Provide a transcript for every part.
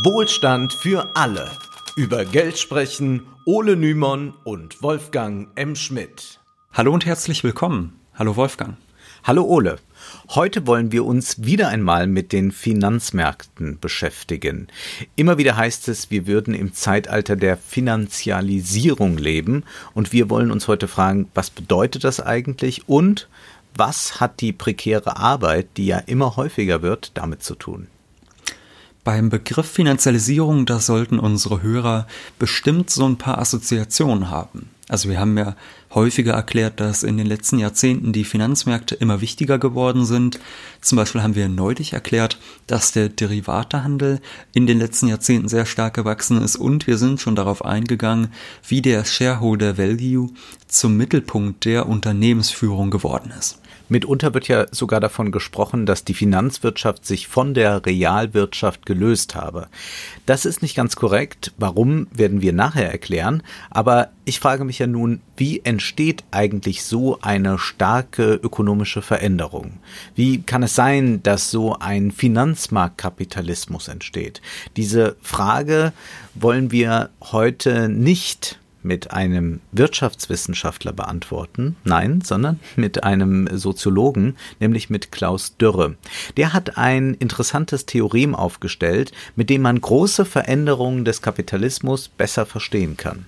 Wohlstand für alle. Über Geld sprechen Ole Nymon und Wolfgang M. Schmidt. Hallo und herzlich willkommen. Hallo Wolfgang. Hallo Ole. Heute wollen wir uns wieder einmal mit den Finanzmärkten beschäftigen. Immer wieder heißt es, wir würden im Zeitalter der Finanzialisierung leben und wir wollen uns heute fragen, was bedeutet das eigentlich und was hat die prekäre Arbeit, die ja immer häufiger wird, damit zu tun? Beim Begriff Finanzialisierung, da sollten unsere Hörer bestimmt so ein paar Assoziationen haben. Also wir haben ja häufiger erklärt, dass in den letzten Jahrzehnten die Finanzmärkte immer wichtiger geworden sind. Zum Beispiel haben wir neulich erklärt, dass der Derivatehandel in den letzten Jahrzehnten sehr stark gewachsen ist und wir sind schon darauf eingegangen, wie der Shareholder Value zum Mittelpunkt der Unternehmensführung geworden ist. Mitunter wird ja sogar davon gesprochen, dass die Finanzwirtschaft sich von der Realwirtschaft gelöst habe. Das ist nicht ganz korrekt. Warum, werden wir nachher erklären. Aber ich frage mich ja nun, wie entsteht eigentlich so eine starke ökonomische Veränderung? Wie kann es sein, dass so ein Finanzmarktkapitalismus entsteht? Diese Frage wollen wir heute nicht mit einem Wirtschaftswissenschaftler beantworten, nein, sondern mit einem Soziologen, nämlich mit Klaus Dürre. Der hat ein interessantes Theorem aufgestellt, mit dem man große Veränderungen des Kapitalismus besser verstehen kann.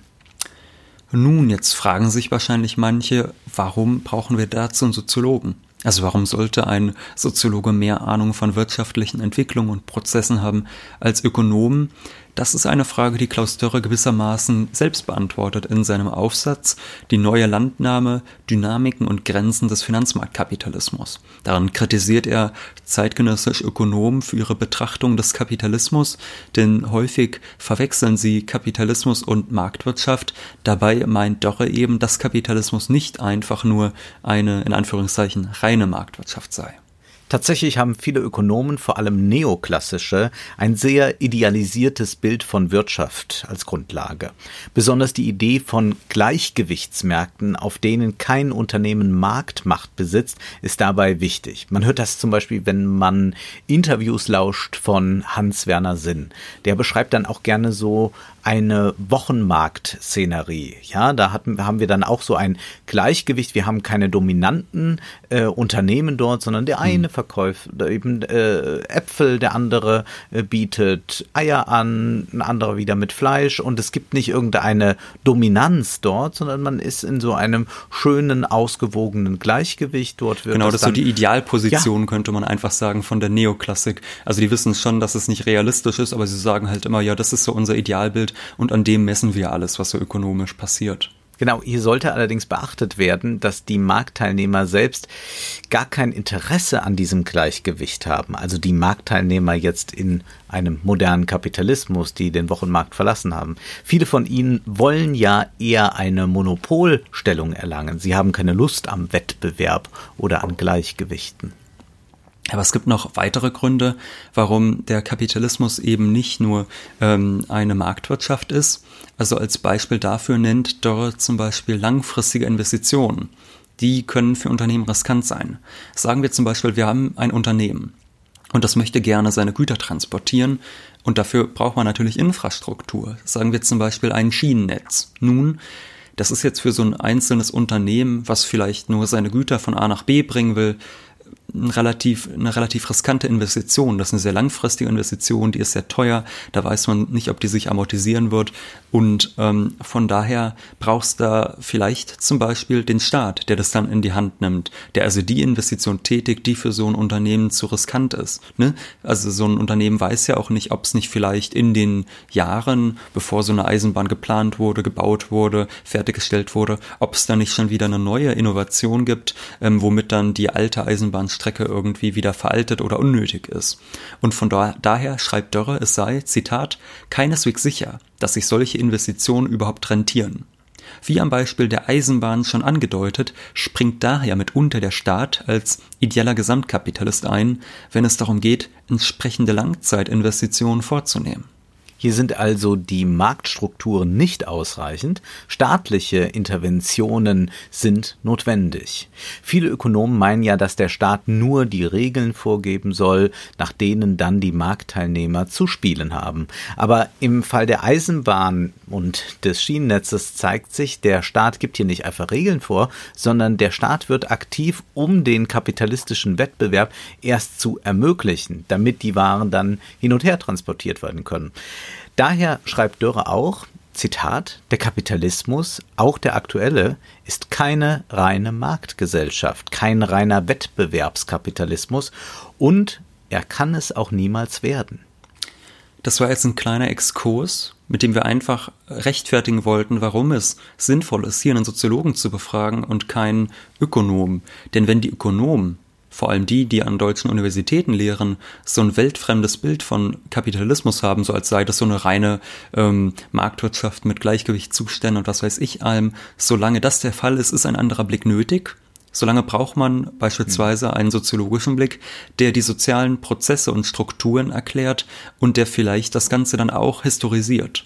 Nun, jetzt fragen sich wahrscheinlich manche, warum brauchen wir dazu einen Soziologen? Also warum sollte ein Soziologe mehr Ahnung von wirtschaftlichen Entwicklungen und Prozessen haben als Ökonomen? Das ist eine Frage, die Klaus Dörre gewissermaßen selbst beantwortet in seinem Aufsatz Die neue Landnahme, Dynamiken und Grenzen des Finanzmarktkapitalismus. Darin kritisiert er zeitgenössische Ökonomen für ihre Betrachtung des Kapitalismus, denn häufig verwechseln sie Kapitalismus und Marktwirtschaft. Dabei meint Dörre eben, dass Kapitalismus nicht einfach nur eine in Anführungszeichen reine Marktwirtschaft sei. Tatsächlich haben viele Ökonomen, vor allem neoklassische, ein sehr idealisiertes Bild von Wirtschaft als Grundlage. Besonders die Idee von Gleichgewichtsmärkten, auf denen kein Unternehmen Marktmacht besitzt, ist dabei wichtig. Man hört das zum Beispiel, wenn man Interviews lauscht von Hans-Werner Sinn. Der beschreibt dann auch gerne so eine Wochenmarkt-Szenerie. Ja, da hatten, haben wir dann auch so ein Gleichgewicht. Wir haben keine dominanten äh, Unternehmen dort, sondern der eine hm. verkauft eben äh, Äpfel, der andere äh, bietet Eier an, ein anderer wieder mit Fleisch und es gibt nicht irgendeine Dominanz dort, sondern man ist in so einem schönen, ausgewogenen Gleichgewicht. Dort wird genau, das ist so die Idealposition, ja. könnte man einfach sagen, von der Neoklassik. Also die wissen schon, dass es nicht realistisch ist, aber sie sagen halt immer, ja, das ist so unser Idealbild und an dem messen wir alles, was so ökonomisch passiert. Genau, hier sollte allerdings beachtet werden, dass die Marktteilnehmer selbst gar kein Interesse an diesem Gleichgewicht haben. Also die Marktteilnehmer jetzt in einem modernen Kapitalismus, die den Wochenmarkt verlassen haben. Viele von ihnen wollen ja eher eine Monopolstellung erlangen. Sie haben keine Lust am Wettbewerb oder an Gleichgewichten. Aber es gibt noch weitere Gründe, warum der Kapitalismus eben nicht nur ähm, eine Marktwirtschaft ist. Also als Beispiel dafür nennt Dorr zum Beispiel langfristige Investitionen. Die können für Unternehmen riskant sein. Sagen wir zum Beispiel, wir haben ein Unternehmen und das möchte gerne seine Güter transportieren und dafür braucht man natürlich Infrastruktur. Sagen wir zum Beispiel ein Schienennetz. Nun, das ist jetzt für so ein einzelnes Unternehmen, was vielleicht nur seine Güter von A nach B bringen will, ein relativ, eine relativ riskante Investition. Das ist eine sehr langfristige Investition, die ist sehr teuer. Da weiß man nicht, ob die sich amortisieren wird. Und ähm, von daher brauchst da vielleicht zum Beispiel den Staat, der das dann in die Hand nimmt, der also die Investition tätigt, die für so ein Unternehmen zu riskant ist. Ne? Also so ein Unternehmen weiß ja auch nicht, ob es nicht vielleicht in den Jahren, bevor so eine Eisenbahn geplant wurde, gebaut wurde, fertiggestellt wurde, ob es da nicht schon wieder eine neue Innovation gibt, ähm, womit dann die alte Eisenbahn Strecke irgendwie wieder veraltet oder unnötig ist. Und von da, daher schreibt Dörre, es sei, Zitat, keineswegs sicher, dass sich solche Investitionen überhaupt rentieren. Wie am Beispiel der Eisenbahn schon angedeutet, springt daher mitunter der Staat als ideeller Gesamtkapitalist ein, wenn es darum geht, entsprechende Langzeitinvestitionen vorzunehmen. Hier sind also die Marktstrukturen nicht ausreichend, staatliche Interventionen sind notwendig. Viele Ökonomen meinen ja, dass der Staat nur die Regeln vorgeben soll, nach denen dann die Marktteilnehmer zu spielen haben. Aber im Fall der Eisenbahn und des Schienennetzes zeigt sich, der Staat gibt hier nicht einfach Regeln vor, sondern der Staat wird aktiv, um den kapitalistischen Wettbewerb erst zu ermöglichen, damit die Waren dann hin und her transportiert werden können. Daher schreibt Dörre auch, Zitat, der Kapitalismus, auch der aktuelle, ist keine reine Marktgesellschaft, kein reiner Wettbewerbskapitalismus und er kann es auch niemals werden. Das war jetzt ein kleiner Exkurs, mit dem wir einfach rechtfertigen wollten, warum es sinnvoll ist, hier einen Soziologen zu befragen und keinen Ökonom. Denn wenn die Ökonomen vor allem die, die an deutschen Universitäten lehren, so ein weltfremdes Bild von Kapitalismus haben, so als sei das so eine reine ähm, Marktwirtschaft mit Gleichgewichtszuständen und was weiß ich allem. Solange das der Fall ist, ist ein anderer Blick nötig. Solange braucht man beispielsweise einen soziologischen Blick, der die sozialen Prozesse und Strukturen erklärt und der vielleicht das Ganze dann auch historisiert.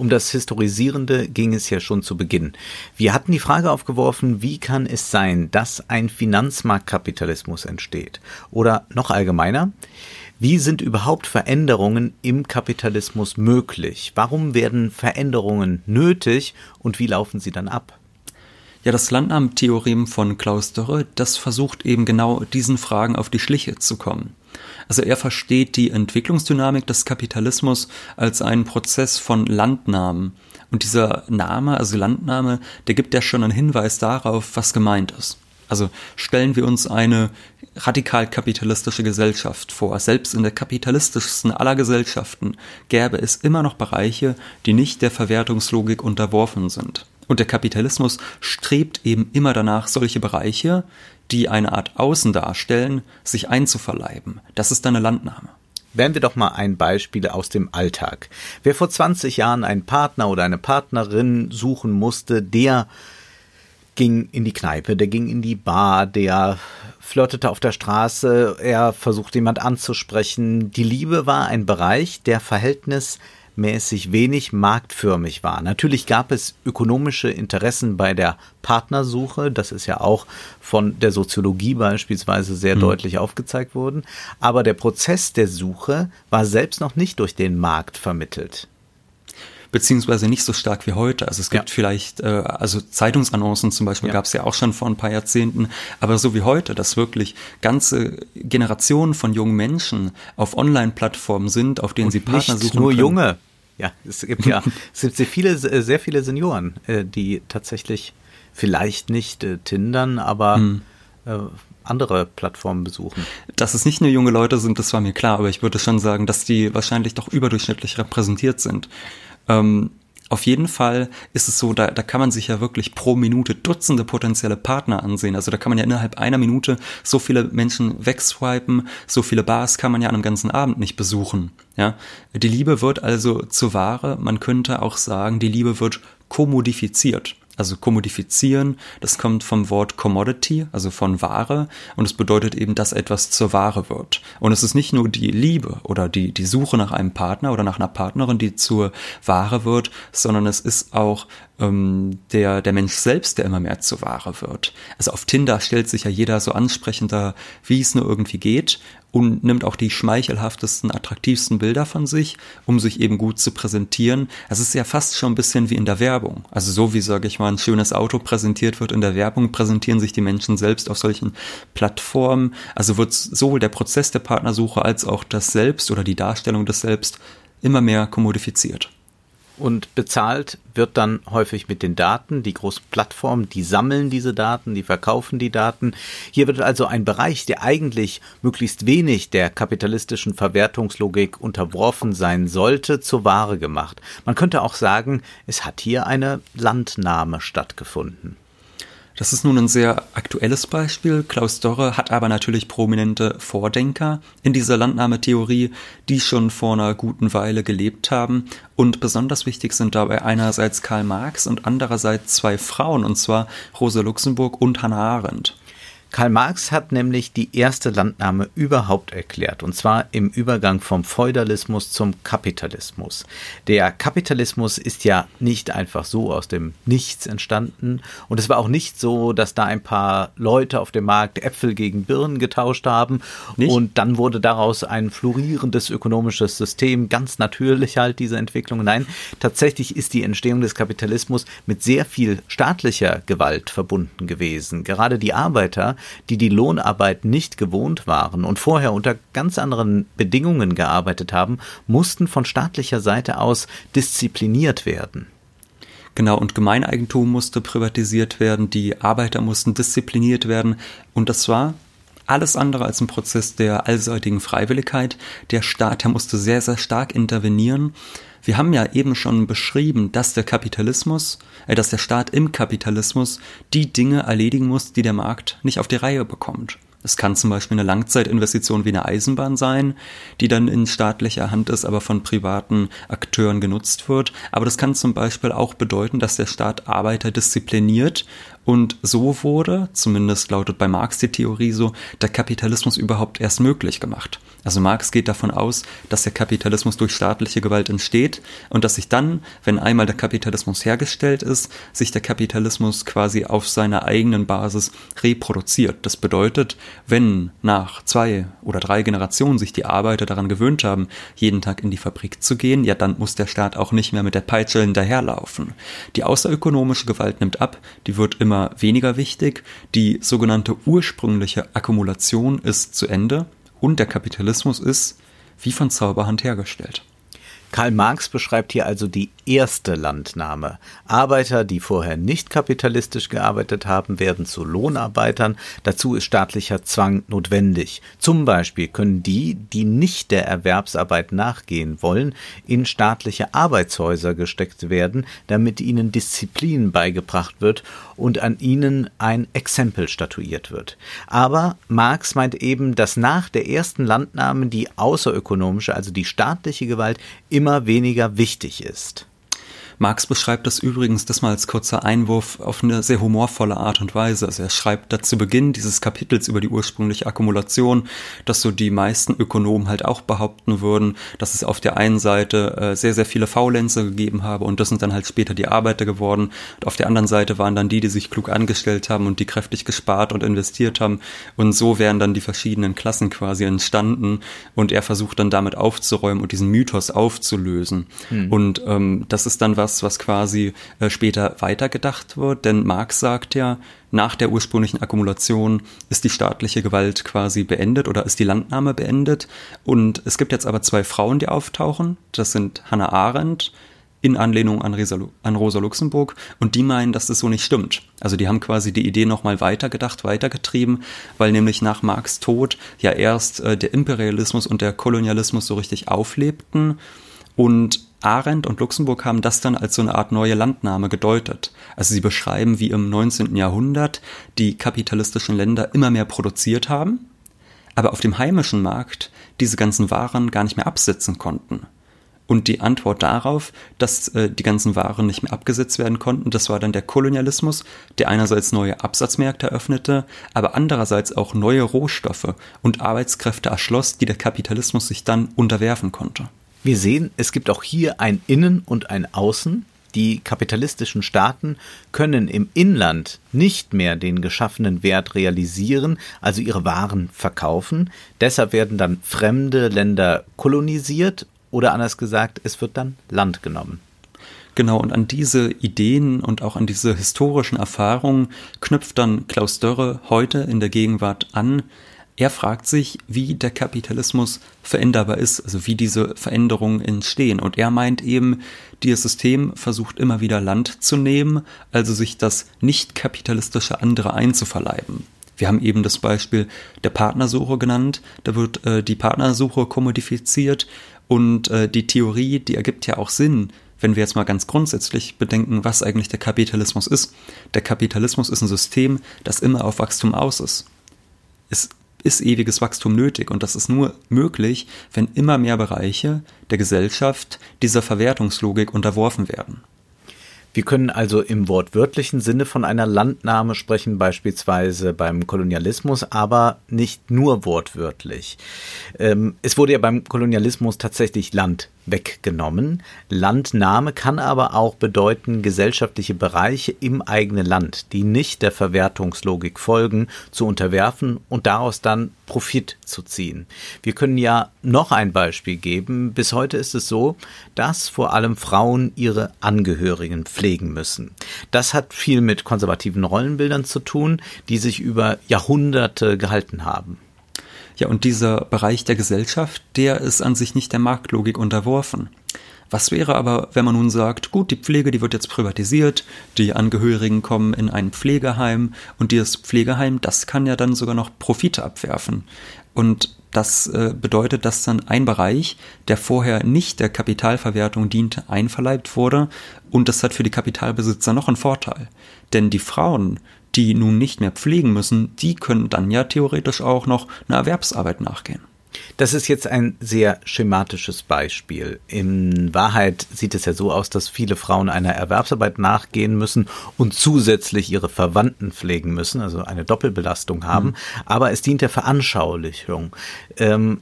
Um das Historisierende ging es ja schon zu Beginn. Wir hatten die Frage aufgeworfen, wie kann es sein, dass ein Finanzmarktkapitalismus entsteht? Oder noch allgemeiner, wie sind überhaupt Veränderungen im Kapitalismus möglich? Warum werden Veränderungen nötig und wie laufen sie dann ab? Ja, das Landnahmetheorem von Klaus Dörre, das versucht eben genau diesen Fragen auf die Schliche zu kommen. Also er versteht die Entwicklungsdynamik des Kapitalismus als einen Prozess von Landnahmen. Und dieser Name, also Landnahme, der gibt ja schon einen Hinweis darauf, was gemeint ist. Also stellen wir uns eine radikal kapitalistische Gesellschaft vor. Selbst in der kapitalistischsten aller Gesellschaften gäbe es immer noch Bereiche, die nicht der Verwertungslogik unterworfen sind. Und der Kapitalismus strebt eben immer danach, solche Bereiche, die eine Art Außen darstellen, sich einzuverleiben. Das ist eine Landnahme. Wären wir doch mal ein Beispiel aus dem Alltag. Wer vor 20 Jahren einen Partner oder eine Partnerin suchen musste, der ging in die Kneipe, der ging in die Bar, der flirtete auf der Straße, er versuchte jemand anzusprechen. Die Liebe war ein Bereich, der Verhältnis mäßig wenig marktförmig war. Natürlich gab es ökonomische Interessen bei der Partnersuche, das ist ja auch von der Soziologie beispielsweise sehr mhm. deutlich aufgezeigt worden, aber der Prozess der Suche war selbst noch nicht durch den Markt vermittelt beziehungsweise nicht so stark wie heute. Also es gibt ja. vielleicht, äh, also Zeitungsannoncen zum Beispiel ja. gab es ja auch schon vor ein paar Jahrzehnten, aber so wie heute, dass wirklich ganze Generationen von jungen Menschen auf Online-Plattformen sind, auf denen Und sie Partner nicht suchen. Nur können. junge, ja, es gibt ja es gibt sehr viele, sehr viele Senioren, äh, die tatsächlich vielleicht nicht äh, Tindern, aber hm. Äh, andere Plattformen besuchen. Dass es nicht nur junge Leute sind, das war mir klar, aber ich würde schon sagen, dass die wahrscheinlich doch überdurchschnittlich repräsentiert sind. Ähm, auf jeden Fall ist es so, da, da kann man sich ja wirklich pro Minute Dutzende potenzielle Partner ansehen. Also da kann man ja innerhalb einer Minute so viele Menschen wegswipen, so viele Bars kann man ja an einem ganzen Abend nicht besuchen. Ja, die Liebe wird also zur Ware. Man könnte auch sagen, die Liebe wird kommodifiziert. Also kommodifizieren, das kommt vom Wort Commodity, also von Ware, und es bedeutet eben, dass etwas zur Ware wird. Und es ist nicht nur die Liebe oder die, die Suche nach einem Partner oder nach einer Partnerin, die zur Ware wird, sondern es ist auch ähm, der, der Mensch selbst, der immer mehr zur Ware wird. Also auf Tinder stellt sich ja jeder so ansprechender, wie es nur irgendwie geht und nimmt auch die schmeichelhaftesten, attraktivsten Bilder von sich, um sich eben gut zu präsentieren. Es ist ja fast schon ein bisschen wie in der Werbung. Also so wie, sage ich mal, ein schönes Auto präsentiert wird in der Werbung, präsentieren sich die Menschen selbst auf solchen Plattformen. Also wird sowohl der Prozess der Partnersuche als auch das Selbst oder die Darstellung des Selbst immer mehr kommodifiziert. Und bezahlt wird dann häufig mit den Daten. Die großen Plattformen, die sammeln diese Daten, die verkaufen die Daten. Hier wird also ein Bereich, der eigentlich möglichst wenig der kapitalistischen Verwertungslogik unterworfen sein sollte, zur Ware gemacht. Man könnte auch sagen, es hat hier eine Landnahme stattgefunden. Das ist nun ein sehr aktuelles Beispiel. Klaus Dorre hat aber natürlich prominente Vordenker in dieser Landnahmetheorie, die schon vor einer guten Weile gelebt haben. Und besonders wichtig sind dabei einerseits Karl Marx und andererseits zwei Frauen, und zwar Rosa Luxemburg und Hannah Arendt. Karl Marx hat nämlich die erste Landnahme überhaupt erklärt, und zwar im Übergang vom Feudalismus zum Kapitalismus. Der Kapitalismus ist ja nicht einfach so aus dem Nichts entstanden, und es war auch nicht so, dass da ein paar Leute auf dem Markt Äpfel gegen Birnen getauscht haben, nicht? und dann wurde daraus ein florierendes ökonomisches System, ganz natürlich halt diese Entwicklung. Nein, tatsächlich ist die Entstehung des Kapitalismus mit sehr viel staatlicher Gewalt verbunden gewesen. Gerade die Arbeiter die die Lohnarbeit nicht gewohnt waren und vorher unter ganz anderen Bedingungen gearbeitet haben, mussten von staatlicher Seite aus diszipliniert werden. Genau, und Gemeineigentum musste privatisiert werden, die Arbeiter mussten diszipliniert werden. Und das war alles andere als ein Prozess der allseitigen Freiwilligkeit. Der Staat, der musste sehr, sehr stark intervenieren. Wir haben ja eben schon beschrieben, dass der Kapitalismus, äh, dass der Staat im Kapitalismus die Dinge erledigen muss, die der Markt nicht auf die Reihe bekommt. Es kann zum Beispiel eine Langzeitinvestition wie eine Eisenbahn sein, die dann in staatlicher Hand ist, aber von privaten Akteuren genutzt wird. Aber das kann zum Beispiel auch bedeuten, dass der Staat Arbeiter diszipliniert und so wurde, zumindest lautet bei Marx die Theorie so, der Kapitalismus überhaupt erst möglich gemacht. Also Marx geht davon aus, dass der Kapitalismus durch staatliche Gewalt entsteht und dass sich dann, wenn einmal der Kapitalismus hergestellt ist, sich der Kapitalismus quasi auf seiner eigenen Basis reproduziert. Das bedeutet, wenn nach zwei oder drei Generationen sich die Arbeiter daran gewöhnt haben, jeden Tag in die Fabrik zu gehen, ja dann muss der Staat auch nicht mehr mit der Peitsche hinterherlaufen. Die außerökonomische Gewalt nimmt ab, die wird immer immer weniger wichtig. Die sogenannte ursprüngliche Akkumulation ist zu Ende und der Kapitalismus ist wie von Zauberhand hergestellt. Karl Marx beschreibt hier also die erste Landnahme. Arbeiter, die vorher nicht kapitalistisch gearbeitet haben, werden zu Lohnarbeitern. Dazu ist staatlicher Zwang notwendig. Zum Beispiel können die, die nicht der Erwerbsarbeit nachgehen wollen, in staatliche Arbeitshäuser gesteckt werden, damit ihnen Disziplin beigebracht wird und an ihnen ein Exempel statuiert wird. Aber Marx meint eben, dass nach der ersten Landnahme die außerökonomische, also die staatliche Gewalt immer weniger wichtig ist. Marx beschreibt das übrigens, das mal als kurzer Einwurf, auf eine sehr humorvolle Art und Weise. Also er schreibt da zu Beginn dieses Kapitels über die ursprüngliche Akkumulation, dass so die meisten Ökonomen halt auch behaupten würden, dass es auf der einen Seite äh, sehr, sehr viele Faulenzer gegeben habe und das sind dann halt später die Arbeiter geworden. Und auf der anderen Seite waren dann die, die sich klug angestellt haben und die kräftig gespart und investiert haben. Und so wären dann die verschiedenen Klassen quasi entstanden und er versucht dann damit aufzuräumen und diesen Mythos aufzulösen. Hm. Und ähm, das ist dann was, was, was quasi äh, später weitergedacht wird. Denn Marx sagt ja, nach der ursprünglichen Akkumulation ist die staatliche Gewalt quasi beendet oder ist die Landnahme beendet. Und es gibt jetzt aber zwei Frauen, die auftauchen. Das sind Hannah Arendt in Anlehnung an, an Rosa Luxemburg und die meinen, dass das so nicht stimmt. Also die haben quasi die Idee nochmal weitergedacht, weitergetrieben, weil nämlich nach Marx Tod ja erst äh, der Imperialismus und der Kolonialismus so richtig auflebten und Arendt und Luxemburg haben das dann als so eine Art neue Landnahme gedeutet. Also sie beschreiben, wie im 19. Jahrhundert die kapitalistischen Länder immer mehr produziert haben, aber auf dem heimischen Markt diese ganzen Waren gar nicht mehr absetzen konnten. Und die Antwort darauf, dass äh, die ganzen Waren nicht mehr abgesetzt werden konnten, das war dann der Kolonialismus, der einerseits neue Absatzmärkte eröffnete, aber andererseits auch neue Rohstoffe und Arbeitskräfte erschloss, die der Kapitalismus sich dann unterwerfen konnte. Wir sehen, es gibt auch hier ein Innen und ein Außen. Die kapitalistischen Staaten können im Inland nicht mehr den geschaffenen Wert realisieren, also ihre Waren verkaufen. Deshalb werden dann fremde Länder kolonisiert oder anders gesagt, es wird dann Land genommen. Genau, und an diese Ideen und auch an diese historischen Erfahrungen knüpft dann Klaus Dörre heute in der Gegenwart an, er fragt sich, wie der Kapitalismus veränderbar ist, also wie diese Veränderungen entstehen. Und er meint eben, dieses System versucht immer wieder Land zu nehmen, also sich das nicht kapitalistische andere einzuverleiben. Wir haben eben das Beispiel der Partnersuche genannt. Da wird äh, die Partnersuche kommodifiziert und äh, die Theorie, die ergibt ja auch Sinn, wenn wir jetzt mal ganz grundsätzlich bedenken, was eigentlich der Kapitalismus ist. Der Kapitalismus ist ein System, das immer auf Wachstum aus ist. Es ist ewiges Wachstum nötig und das ist nur möglich, wenn immer mehr Bereiche der Gesellschaft dieser Verwertungslogik unterworfen werden. Wir können also im wortwörtlichen Sinne von einer Landnahme sprechen, beispielsweise beim Kolonialismus, aber nicht nur wortwörtlich. Ähm, es wurde ja beim Kolonialismus tatsächlich Land weggenommen. Landnahme kann aber auch bedeuten, gesellschaftliche Bereiche im eigenen Land, die nicht der Verwertungslogik folgen, zu unterwerfen und daraus dann Profit zu ziehen. Wir können ja noch ein Beispiel geben. Bis heute ist es so, dass vor allem Frauen ihre Angehörigen pflegen müssen. Das hat viel mit konservativen Rollenbildern zu tun, die sich über Jahrhunderte gehalten haben. Ja, und dieser Bereich der Gesellschaft, der ist an sich nicht der Marktlogik unterworfen. Was wäre aber, wenn man nun sagt, gut, die Pflege, die wird jetzt privatisiert, die Angehörigen kommen in ein Pflegeheim und dieses Pflegeheim, das kann ja dann sogar noch Profite abwerfen. Und das äh, bedeutet, dass dann ein Bereich, der vorher nicht der Kapitalverwertung diente, einverleibt wurde und das hat für die Kapitalbesitzer noch einen Vorteil. Denn die Frauen, die nun nicht mehr pflegen müssen, die können dann ja theoretisch auch noch einer Erwerbsarbeit nachgehen. Das ist jetzt ein sehr schematisches Beispiel. In Wahrheit sieht es ja so aus, dass viele Frauen einer Erwerbsarbeit nachgehen müssen und zusätzlich ihre Verwandten pflegen müssen, also eine Doppelbelastung haben. Mhm. Aber es dient der Veranschaulichung. Ähm,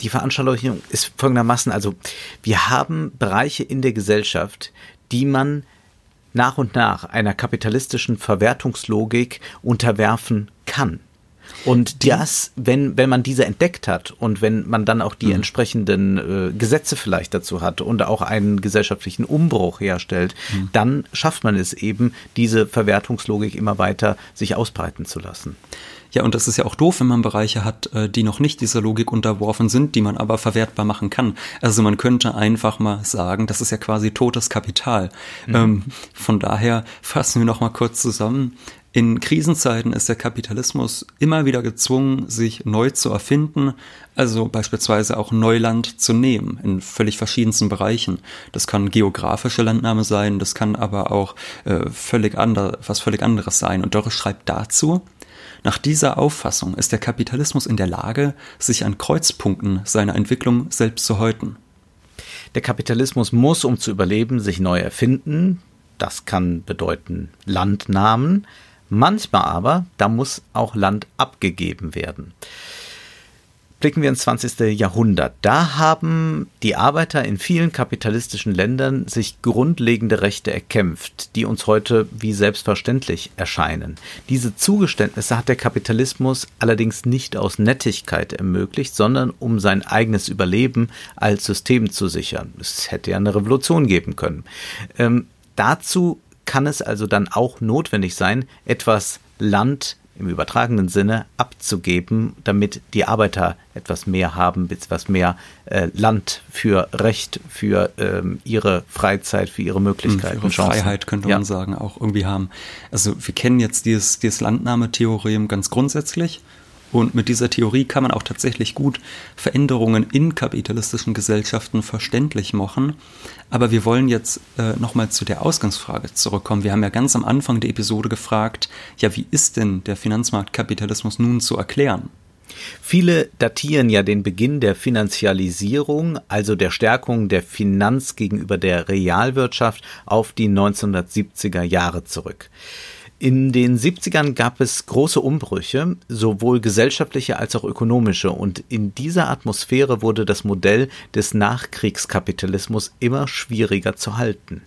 die Veranschaulichung ist folgendermaßen, also wir haben Bereiche in der Gesellschaft, die man nach und nach einer kapitalistischen Verwertungslogik unterwerfen kann. Und das, wenn, wenn man diese entdeckt hat und wenn man dann auch die mhm. entsprechenden äh, Gesetze vielleicht dazu hat und auch einen gesellschaftlichen Umbruch herstellt, mhm. dann schafft man es eben, diese Verwertungslogik immer weiter sich ausbreiten zu lassen. Ja, und das ist ja auch doof, wenn man Bereiche hat, äh, die noch nicht dieser Logik unterworfen sind, die man aber verwertbar machen kann. Also man könnte einfach mal sagen, das ist ja quasi totes Kapital. Mhm. Ähm, von daher fassen wir noch mal kurz zusammen. In Krisenzeiten ist der Kapitalismus immer wieder gezwungen, sich neu zu erfinden, also beispielsweise auch Neuland zu nehmen in völlig verschiedensten Bereichen. Das kann geografische Landnahme sein, das kann aber auch äh, völlig ander, was völlig anderes sein. Und Dörre schreibt dazu, nach dieser Auffassung ist der Kapitalismus in der Lage, sich an Kreuzpunkten seiner Entwicklung selbst zu häuten. Der Kapitalismus muss, um zu überleben, sich neu erfinden. Das kann bedeuten Landnahmen. Manchmal aber, da muss auch Land abgegeben werden. Blicken wir ins 20. Jahrhundert. Da haben die Arbeiter in vielen kapitalistischen Ländern sich grundlegende Rechte erkämpft, die uns heute wie selbstverständlich erscheinen. Diese Zugeständnisse hat der Kapitalismus allerdings nicht aus Nettigkeit ermöglicht, sondern um sein eigenes Überleben als System zu sichern. Es hätte ja eine Revolution geben können. Ähm, dazu kann es also dann auch notwendig sein, etwas Land im übertragenen Sinne abzugeben, damit die Arbeiter etwas mehr haben, etwas mehr äh, Land für Recht, für ähm, ihre Freizeit, für ihre Möglichkeiten. Für ihre Chancen. Freiheit könnte ja. man sagen, auch irgendwie haben. Also wir kennen jetzt dieses, dieses Landnahmetheorem ganz grundsätzlich und mit dieser Theorie kann man auch tatsächlich gut Veränderungen in kapitalistischen Gesellschaften verständlich machen. Aber wir wollen jetzt äh, nochmal zu der Ausgangsfrage zurückkommen. Wir haben ja ganz am Anfang der Episode gefragt, ja, wie ist denn der Finanzmarktkapitalismus nun zu erklären? Viele datieren ja den Beginn der Finanzialisierung, also der Stärkung der Finanz gegenüber der Realwirtschaft, auf die 1970er Jahre zurück. In den 70ern gab es große Umbrüche, sowohl gesellschaftliche als auch ökonomische, und in dieser Atmosphäre wurde das Modell des Nachkriegskapitalismus immer schwieriger zu halten.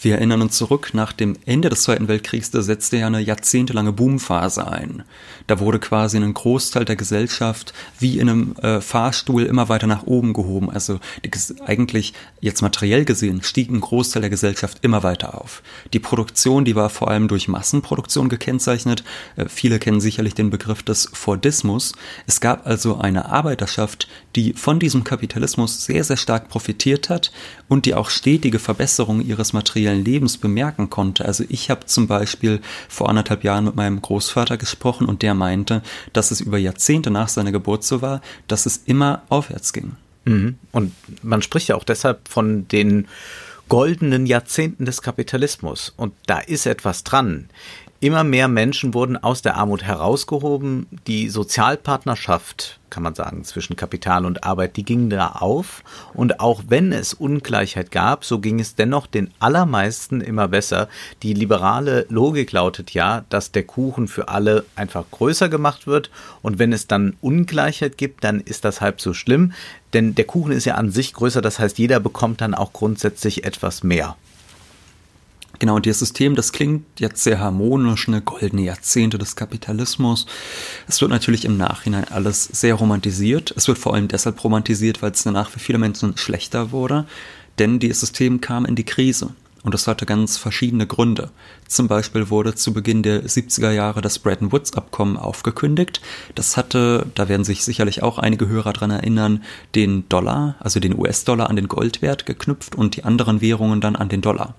Wir erinnern uns zurück, nach dem Ende des Zweiten Weltkriegs, da setzte ja eine jahrzehntelange Boomphase ein. Da wurde quasi ein Großteil der Gesellschaft wie in einem äh, Fahrstuhl immer weiter nach oben gehoben. Also die, eigentlich jetzt materiell gesehen stieg ein Großteil der Gesellschaft immer weiter auf. Die Produktion, die war vor allem durch Massenproduktion gekennzeichnet. Äh, viele kennen sicherlich den Begriff des Fordismus. Es gab also eine Arbeiterschaft, die von diesem Kapitalismus sehr, sehr stark profitiert hat und die auch stetige Verbesserungen ihres materiellen materiellen Lebens bemerken konnte. Also ich habe zum Beispiel vor anderthalb Jahren mit meinem Großvater gesprochen und der meinte, dass es über Jahrzehnte nach seiner Geburt so war, dass es immer aufwärts ging. Mhm. Und man spricht ja auch deshalb von den goldenen Jahrzehnten des Kapitalismus. Und da ist etwas dran. Immer mehr Menschen wurden aus der Armut herausgehoben. Die Sozialpartnerschaft, kann man sagen, zwischen Kapital und Arbeit, die ging da auf. Und auch wenn es Ungleichheit gab, so ging es dennoch den allermeisten immer besser. Die liberale Logik lautet ja, dass der Kuchen für alle einfach größer gemacht wird. Und wenn es dann Ungleichheit gibt, dann ist das halb so schlimm. Denn der Kuchen ist ja an sich größer, das heißt, jeder bekommt dann auch grundsätzlich etwas mehr. Genau, und das System, das klingt jetzt sehr harmonisch, eine goldene Jahrzehnte des Kapitalismus. Es wird natürlich im Nachhinein alles sehr romantisiert. Es wird vor allem deshalb romantisiert, weil es danach für viele Menschen schlechter wurde, denn dieses System kam in die Krise. Und das hatte ganz verschiedene Gründe. Zum Beispiel wurde zu Beginn der 70er Jahre das Bretton Woods Abkommen aufgekündigt. Das hatte, da werden sich sicherlich auch einige Hörer dran erinnern, den Dollar, also den US-Dollar an den Goldwert geknüpft und die anderen Währungen dann an den Dollar.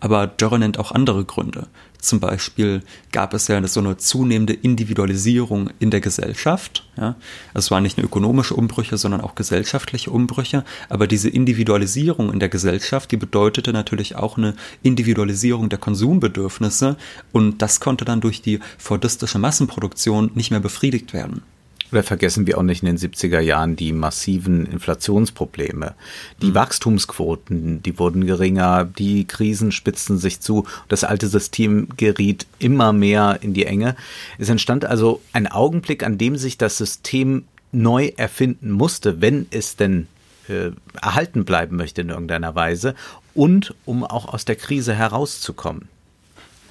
Aber Dörre nennt auch andere Gründe. Zum Beispiel gab es ja so eine zunehmende Individualisierung in der Gesellschaft. Ja. Es waren nicht nur ökonomische Umbrüche, sondern auch gesellschaftliche Umbrüche. Aber diese Individualisierung in der Gesellschaft, die bedeutete natürlich auch eine Individualisierung der Konsumbedürfnisse. Und das konnte dann durch die fordistische Massenproduktion nicht mehr befriedigt werden. Oder vergessen wir auch nicht in den 70er Jahren die massiven Inflationsprobleme. Die mhm. Wachstumsquoten, die wurden geringer, die Krisen spitzten sich zu, das alte System geriet immer mehr in die Enge. Es entstand also ein Augenblick, an dem sich das System neu erfinden musste, wenn es denn äh, erhalten bleiben möchte in irgendeiner Weise und um auch aus der Krise herauszukommen.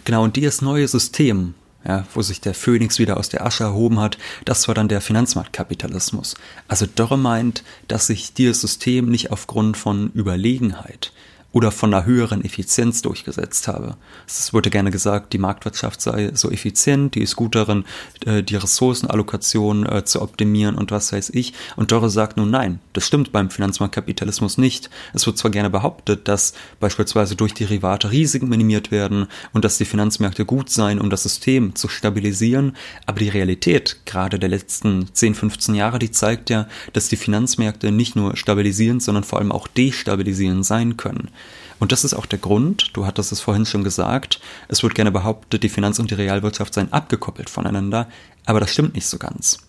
Genau, und dieses neue System ja, wo sich der Phönix wieder aus der Asche erhoben hat, das war dann der Finanzmarktkapitalismus. Also Dörre meint, dass sich dieses System nicht aufgrund von Überlegenheit oder von einer höheren Effizienz durchgesetzt habe. Es wurde gerne gesagt, die Marktwirtschaft sei so effizient, die ist gut darin, äh, die Ressourcenallokation äh, zu optimieren und was weiß ich. Und Dörre sagt nun nein, das stimmt beim Finanzmarktkapitalismus nicht. Es wird zwar gerne behauptet, dass beispielsweise durch Derivate Risiken minimiert werden und dass die Finanzmärkte gut seien, um das System zu stabilisieren, aber die Realität gerade der letzten 10, 15 Jahre, die zeigt ja, dass die Finanzmärkte nicht nur stabilisierend, sondern vor allem auch destabilisierend sein können. Und das ist auch der Grund, du hattest es vorhin schon gesagt, es wird gerne behauptet, die Finanz- und die Realwirtschaft seien abgekoppelt voneinander, aber das stimmt nicht so ganz.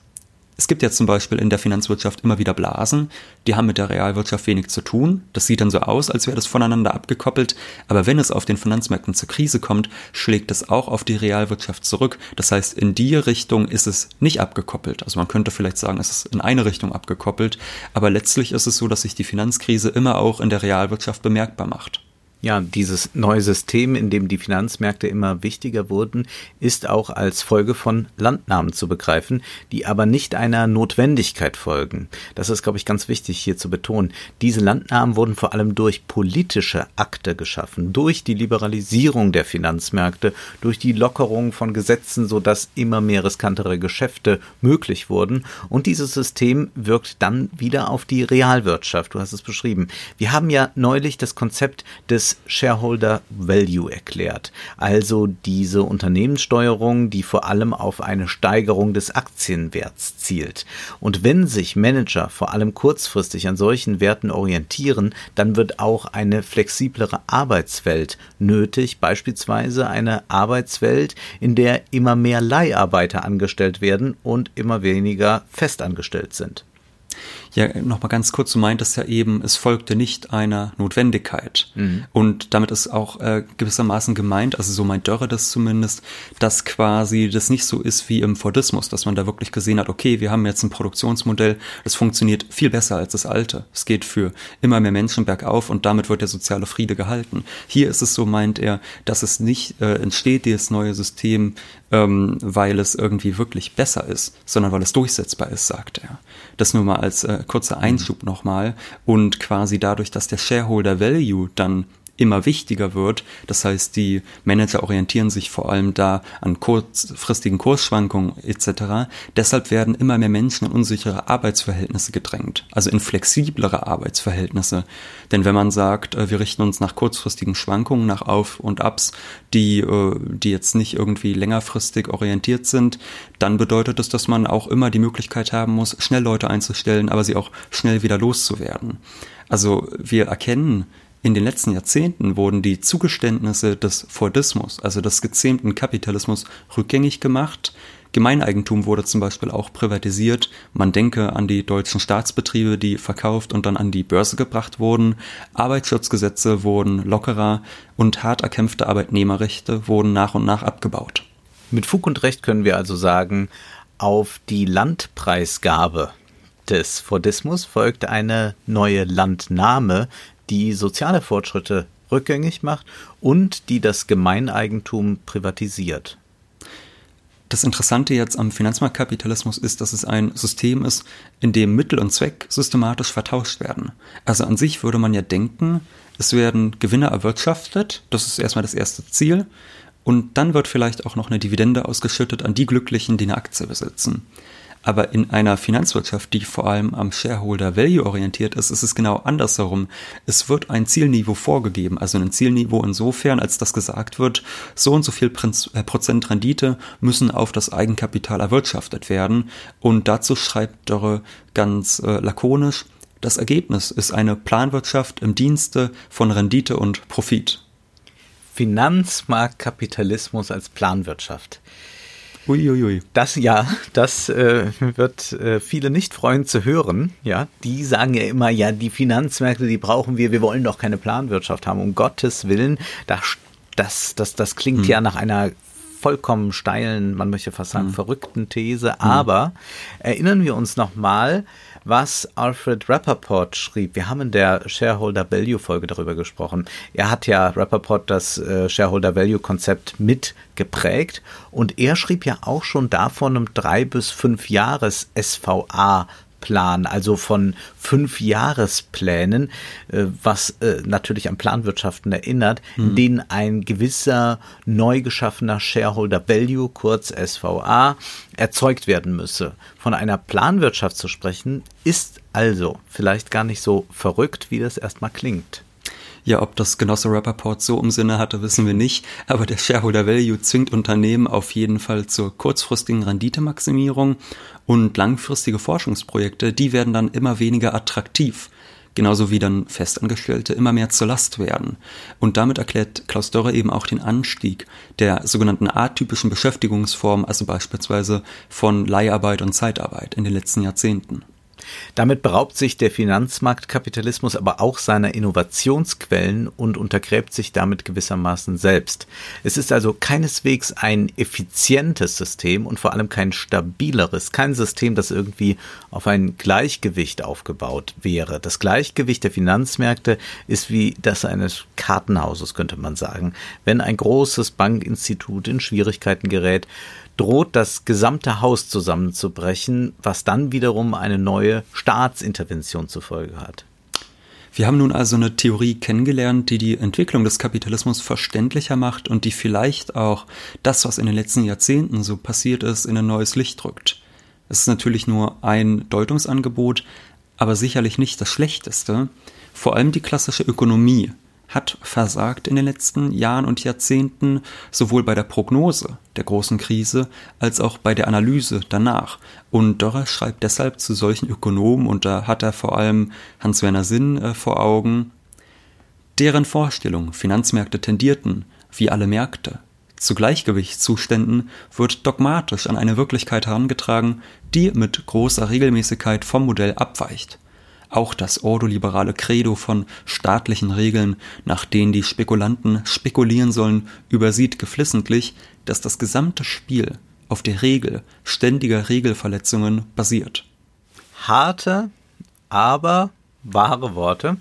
Es gibt ja zum Beispiel in der Finanzwirtschaft immer wieder Blasen, die haben mit der Realwirtschaft wenig zu tun. Das sieht dann so aus, als wäre das voneinander abgekoppelt. Aber wenn es auf den Finanzmärkten zur Krise kommt, schlägt es auch auf die Realwirtschaft zurück. Das heißt, in die Richtung ist es nicht abgekoppelt. Also man könnte vielleicht sagen, es ist in eine Richtung abgekoppelt. Aber letztlich ist es so, dass sich die Finanzkrise immer auch in der Realwirtschaft bemerkbar macht. Ja, dieses neue System, in dem die Finanzmärkte immer wichtiger wurden, ist auch als Folge von Landnahmen zu begreifen, die aber nicht einer Notwendigkeit folgen. Das ist, glaube ich, ganz wichtig hier zu betonen. Diese Landnahmen wurden vor allem durch politische Akte geschaffen, durch die Liberalisierung der Finanzmärkte, durch die Lockerung von Gesetzen, sodass immer mehr riskantere Geschäfte möglich wurden. Und dieses System wirkt dann wieder auf die Realwirtschaft. Du hast es beschrieben. Wir haben ja neulich das Konzept des Shareholder Value erklärt, also diese Unternehmenssteuerung, die vor allem auf eine Steigerung des Aktienwerts zielt. Und wenn sich Manager vor allem kurzfristig an solchen Werten orientieren, dann wird auch eine flexiblere Arbeitswelt nötig, beispielsweise eine Arbeitswelt, in der immer mehr Leiharbeiter angestellt werden und immer weniger festangestellt sind. Ja, nochmal ganz kurz, du meintest ja eben, es folgte nicht einer Notwendigkeit. Mhm. Und damit ist auch äh, gewissermaßen gemeint, also so meint Dörre das zumindest, dass quasi das nicht so ist wie im Fordismus, dass man da wirklich gesehen hat, okay, wir haben jetzt ein Produktionsmodell, das funktioniert viel besser als das alte. Es geht für immer mehr Menschen bergauf und damit wird der soziale Friede gehalten. Hier ist es so, meint er, dass es nicht äh, entsteht, dieses neue System, ähm, weil es irgendwie wirklich besser ist, sondern weil es durchsetzbar ist, sagt er. Das nur mal als äh, kurzer Einschub nochmal. Und quasi dadurch, dass der Shareholder Value dann immer wichtiger wird. Das heißt, die Manager orientieren sich vor allem da an kurzfristigen Kursschwankungen etc. Deshalb werden immer mehr Menschen in unsichere Arbeitsverhältnisse gedrängt, also in flexiblere Arbeitsverhältnisse. Denn wenn man sagt, äh, wir richten uns nach kurzfristigen Schwankungen, nach Auf- und Abs, die, äh, die jetzt nicht irgendwie längerfristig orientiert sind, dann bedeutet es, dass man auch immer die Möglichkeit haben muss, schnell Leute einzustellen, aber sie auch schnell wieder loszuwerden. Also wir erkennen In den letzten Jahrzehnten wurden die Zugeständnisse des Fordismus, also des gezähmten Kapitalismus, rückgängig gemacht. Gemeineigentum wurde zum Beispiel auch privatisiert. Man denke an die deutschen Staatsbetriebe, die verkauft und dann an die Börse gebracht wurden. Arbeitsschutzgesetze wurden lockerer und hart erkämpfte Arbeitnehmerrechte wurden nach und nach abgebaut. Mit Fug und Recht können wir also sagen, auf die Landpreisgabe des Fordismus folgt eine neue Landnahme, die soziale Fortschritte rückgängig macht und die das Gemeineigentum privatisiert. Das Interessante jetzt am Finanzmarktkapitalismus ist, dass es ein System ist, in dem Mittel und Zweck systematisch vertauscht werden. Also an sich würde man ja denken, es werden Gewinne erwirtschaftet, das ist erstmal das erste Ziel, und dann wird vielleicht auch noch eine Dividende ausgeschüttet an die Glücklichen, die eine Aktie besitzen. Aber in einer Finanzwirtschaft, die vor allem am Shareholder Value orientiert ist, ist es genau andersherum. Es wird ein Zielniveau vorgegeben, also ein Zielniveau insofern, als das gesagt wird, so und so viel äh, Prozent Rendite müssen auf das Eigenkapital erwirtschaftet werden. Und dazu schreibt Dörre ganz äh, lakonisch, das Ergebnis ist eine Planwirtschaft im Dienste von Rendite und Profit. Finanzmarktkapitalismus als Planwirtschaft. Uiuiui. Das ja, das äh, wird äh, viele nicht freuen zu hören. Ja, die sagen ja immer, ja, die Finanzmärkte, die brauchen wir. Wir wollen doch keine Planwirtschaft haben. Um Gottes Willen, das, das, das, das klingt hm. ja nach einer vollkommen steilen, man möchte fast sagen, hm. verrückten These. Hm. Aber erinnern wir uns noch mal was Alfred Rappaport schrieb. Wir haben in der Shareholder Value Folge darüber gesprochen. Er hat ja Rappaport das äh, Shareholder Value Konzept mitgeprägt und er schrieb ja auch schon davon einem drei bis fünf Jahres SVA Plan, also von fünf Jahresplänen, äh, was äh, natürlich an Planwirtschaften erinnert, in mhm. denen ein gewisser neu geschaffener Shareholder Value, kurz SVA, erzeugt werden müsse. Von einer Planwirtschaft zu sprechen, ist also vielleicht gar nicht so verrückt, wie das erstmal klingt. Ja, ob das Genosse Rappaport so im Sinne hatte, wissen wir nicht, aber der Shareholder Value zwingt Unternehmen auf jeden Fall zur kurzfristigen Renditemaximierung und langfristige Forschungsprojekte, die werden dann immer weniger attraktiv genauso wie dann Festangestellte immer mehr zur Last werden. Und damit erklärt Klaus Dörre eben auch den Anstieg der sogenannten atypischen Beschäftigungsform, also beispielsweise von Leiharbeit und Zeitarbeit in den letzten Jahrzehnten. Damit beraubt sich der Finanzmarktkapitalismus aber auch seiner Innovationsquellen und untergräbt sich damit gewissermaßen selbst. Es ist also keineswegs ein effizientes System und vor allem kein stabileres, kein System, das irgendwie auf ein Gleichgewicht aufgebaut wäre. Das Gleichgewicht der Finanzmärkte ist wie das eines Kartenhauses, könnte man sagen. Wenn ein großes Bankinstitut in Schwierigkeiten gerät, droht das gesamte Haus zusammenzubrechen, was dann wiederum eine neue Staatsintervention zur Folge hat. Wir haben nun also eine Theorie kennengelernt, die die Entwicklung des Kapitalismus verständlicher macht und die vielleicht auch das, was in den letzten Jahrzehnten so passiert ist, in ein neues Licht drückt. Es ist natürlich nur ein Deutungsangebot, aber sicherlich nicht das schlechteste. Vor allem die klassische Ökonomie hat versagt in den letzten Jahren und Jahrzehnten, sowohl bei der Prognose der großen Krise als auch bei der Analyse danach. Und Dörrer schreibt deshalb zu solchen Ökonomen, und da hat er vor allem Hans-Werner Sinn äh, vor Augen, deren Vorstellung, Finanzmärkte tendierten, wie alle Märkte, zu Gleichgewichtszuständen wird dogmatisch an eine Wirklichkeit herangetragen, die mit großer Regelmäßigkeit vom Modell abweicht. Auch das ordoliberale Credo von staatlichen Regeln, nach denen die Spekulanten spekulieren sollen, übersieht geflissentlich, dass das gesamte Spiel auf der Regel ständiger Regelverletzungen basiert. Harte, aber wahre Worte.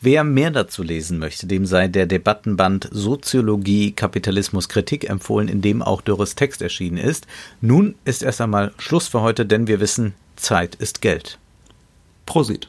Wer mehr dazu lesen möchte, dem sei der Debattenband Soziologie, Kapitalismus, Kritik empfohlen, in dem auch Dürres Text erschienen ist. Nun ist erst einmal Schluss für heute, denn wir wissen, Zeit ist Geld. Prosit.